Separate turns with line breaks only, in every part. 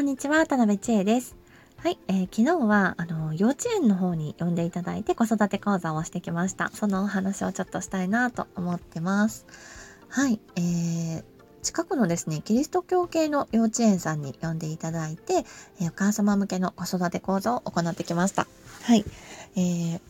こんにちは、田辺千恵です。はい、えー、昨日は、あの、幼稚園の方に呼んでいただいて子育て講座をしてきました。そのお話をちょっとしたいなと思ってます。はい、えー、近くのですね、キリスト教系の幼稚園さんに呼んでいただいて、えー、お母様向けの子育て講座を行ってきました。はい、えー、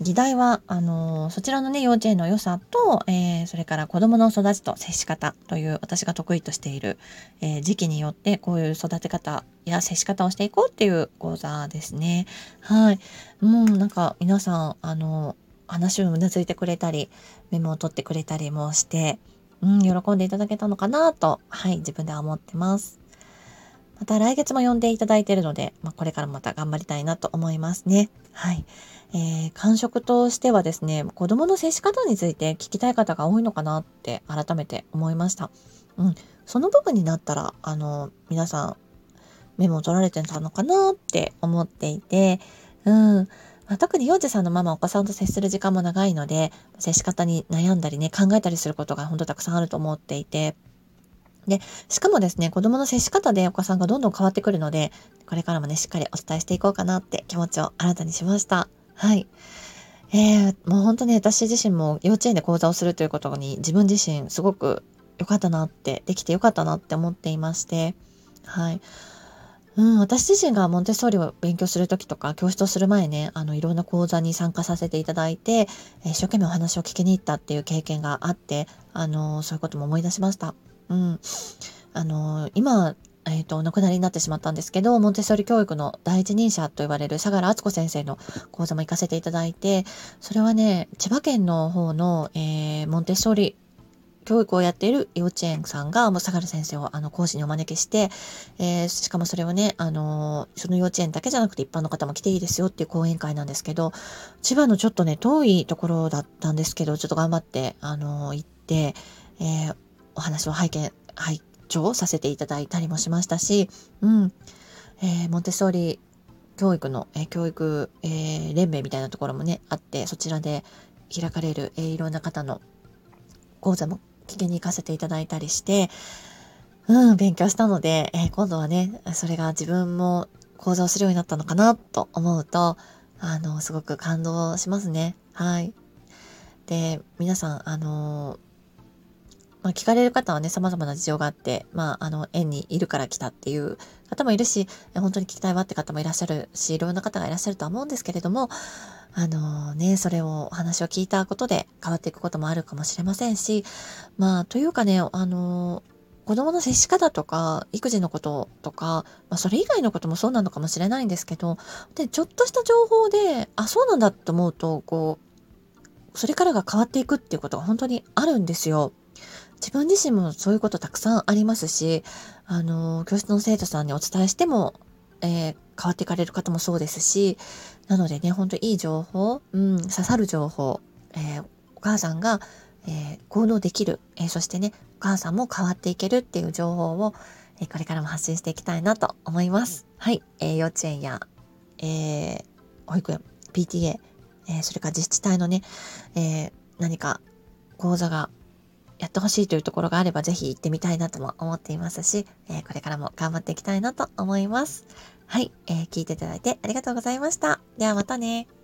議題は、あのー、そちらのね、幼稚園の良さと、えー、それから子供の育ちと接し方という私が得意としている、えー、時期によってこういう育て方や接し方をしていこうっていう講座ですね。はい。もうなんか皆さん、あの話をうなずいてくれたり、メモを取ってくれたりもして、うん、喜んでいただけたのかなと、はい、自分では思ってます。また来月も呼んでいただいているので、まあ、これからまた頑張りたいなと思いますね。はい。えー、感触としてはですね、子供の接し方について聞きたい方が多いのかなって改めて思いました。うん。その部分になったら、あの、皆さんメモを取られてたのかなって思っていて、うん。ま、特に幼児さんのママお子さんと接する時間も長いので、接し方に悩んだりね、考えたりすることが本当たくさんあると思っていて、で、しかもですね、子供の接し方でお子さんがどんどん変わってくるので、これからもね、しっかりお伝えしていこうかなって気持ちを新たにしました。はい。えー、もう本当に私自身も幼稚園で講座をするということに自分自身すごく良かったなって、できて良かったなって思っていまして、はい。うん、私自身がモンテッソーリを勉強するときとか、教室をする前ね、あの、いろんな講座に参加させていただいて、一生懸命お話を聞きに行ったっていう経験があって、あの、そういうことも思い出しました。うん。あの、今、えっ、ー、と、お亡くなりになってしまったんですけど、モンテッソーリ教育の第一人者と言われる相良敦子先生の講座も行かせていただいて、それはね、千葉県の方の、えー、モンテッソリ教育をやっている幼稚園さんが、もう相良先生をあの講師にお招きして、えー、しかもそれをね、あのその幼稚園だけじゃなくて一般の方も来ていいですよっていう講演会なんですけど、千葉のちょっとね、遠いところだったんですけど、ちょっと頑張って、あの行って、えー、お話を拝見、拝聴させていただいたりもしましたし、うん、えー、モンテッソーリ教育の、えー、教育、えー、連盟みたいなところもね、あって、そちらで開かれる、えー、いろんな方の講座も聞きに行かせていただいたりして、うん、勉強したので、えー、今度はね、それが自分も講座をするようになったのかなと思うと、あの、すごく感動しますね。はい。で、皆さん、あのまあ、聞かれる方はね、様々な事情があって、まあ、あの、園にいるから来たっていう方もいるし、本当に聞きたいわって方もいらっしゃるし、いろんな方がいらっしゃるとは思うんですけれども、あのね、それを、話を聞いたことで変わっていくこともあるかもしれませんし、まあ、というかね、あの子供の接し方とか、育児のこととか、まあ、それ以外のこともそうなのかもしれないんですけど、で、ちょっとした情報で、あ、そうなんだって思うと、こう、それからが変わっていくっていうことが本当にあるんですよ。自分自身もそういうことたくさんありますし、あの、教室の生徒さんにお伝えしても、えー、変わっていかれる方もそうですし、なのでね、ほんといい情報、うん、刺さる情報、えー、お母さんが、えー、行動できる、えそしてね、お母さんも変わっていけるっていう情報を、えこれからも発信していきたいなと思います。はい。え幼稚園や、え保育園、PTA、えそれから自治体のね、え何か講座がやってほしいというところがあればぜひ行ってみたいなとも思っていますし、えー、これからも頑張っていきたいなと思います。はい、えー、聞いていただいてありがとうございました。ではまたね。